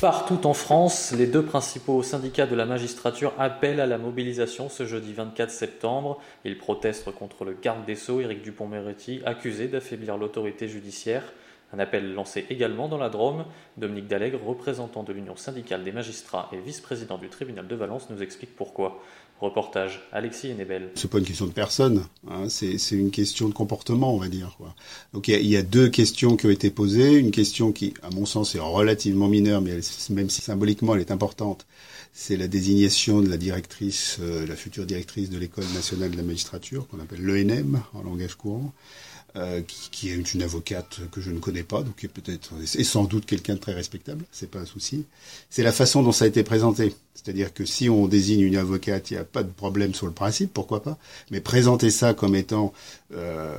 Partout en France, les deux principaux syndicats de la magistrature appellent à la mobilisation ce jeudi 24 septembre. Ils protestent contre le garde des Sceaux, Éric Dupont-Moretti, accusé d'affaiblir l'autorité judiciaire. Un appel lancé également dans la Drôme. Dominique Dallègre, représentant de l'Union syndicale des magistrats et vice-président du tribunal de Valence, nous explique pourquoi. Reportage Alexis Enebel. C'est pas une question de personne, hein, c'est une question de comportement, on va dire. Donc il y, a deux questions qui ont été posées. Une question qui, à mon sens, est relativement mineure, mais même si symboliquement elle est importante, c'est la désignation de la directrice, euh, la future directrice de l'école nationale de la magistrature, qu'on appelle l'ENM en langage courant. Euh, qui, qui, est une avocate que je ne connais pas, donc peut-être et sans doute quelqu'un de très respectable, c'est pas un souci. C'est la façon dont ça a été présenté, c'est-à-dire que si on désigne une avocate, il n'y a pas de problème sur le principe, pourquoi pas, mais présenter ça comme étant, euh,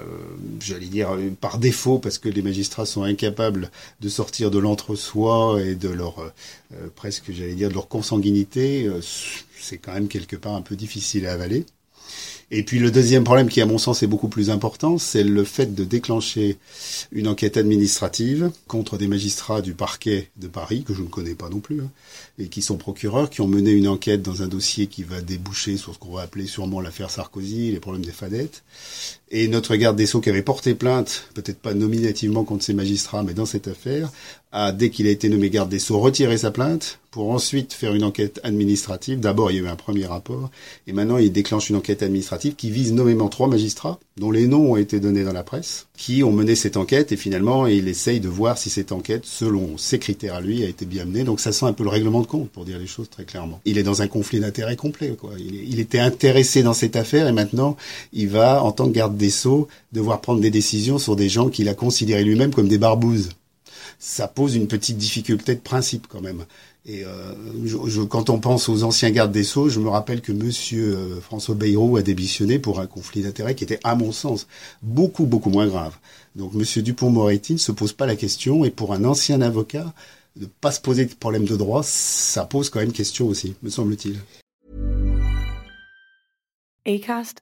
j'allais dire par défaut, parce que les magistrats sont incapables de sortir de l'entre-soi et de leur euh, presque, j'allais dire, de leur consanguinité, euh, c'est quand même quelque part un peu difficile à avaler. Et puis le deuxième problème qui, à mon sens, est beaucoup plus important, c'est le fait de déclencher une enquête administrative contre des magistrats du parquet de Paris, que je ne connais pas non plus, hein, et qui sont procureurs, qui ont mené une enquête dans un dossier qui va déboucher sur ce qu'on va appeler sûrement l'affaire Sarkozy, les problèmes des fadettes. Et notre garde des Sceaux qui avait porté plainte, peut-être pas nominativement contre ces magistrats, mais dans cette affaire, a, dès qu'il a été nommé garde des Sceaux, retiré sa plainte pour ensuite faire une enquête administrative. D'abord, il y a eu un premier rapport, et maintenant, il déclenche une enquête administrative qui vise nommément trois magistrats, dont les noms ont été donnés dans la presse, qui ont mené cette enquête, et finalement, il essaye de voir si cette enquête, selon ses critères à lui, a été bien menée. Donc ça sent un peu le règlement de compte, pour dire les choses très clairement. Il est dans un conflit d'intérêts complet, quoi. Il, il, était intéressé dans cette affaire, et maintenant, il va, en tant que garde des Sceaux, devoir prendre des décisions sur des gens qu'il a considérés lui-même comme des barbouzes ça pose une petite difficulté de principe quand même. Et euh, quand on pense aux anciens gardes des Sceaux, je me rappelle que Monsieur euh, François Bayrou a démissionné pour un conflit d'intérêts qui était, à mon sens, beaucoup beaucoup moins grave. Donc Monsieur Dupont-Moretti ne se pose pas la question, et pour un ancien avocat, de pas se poser de problème de droit, ça pose quand même question aussi, me semble-t-il. Acast.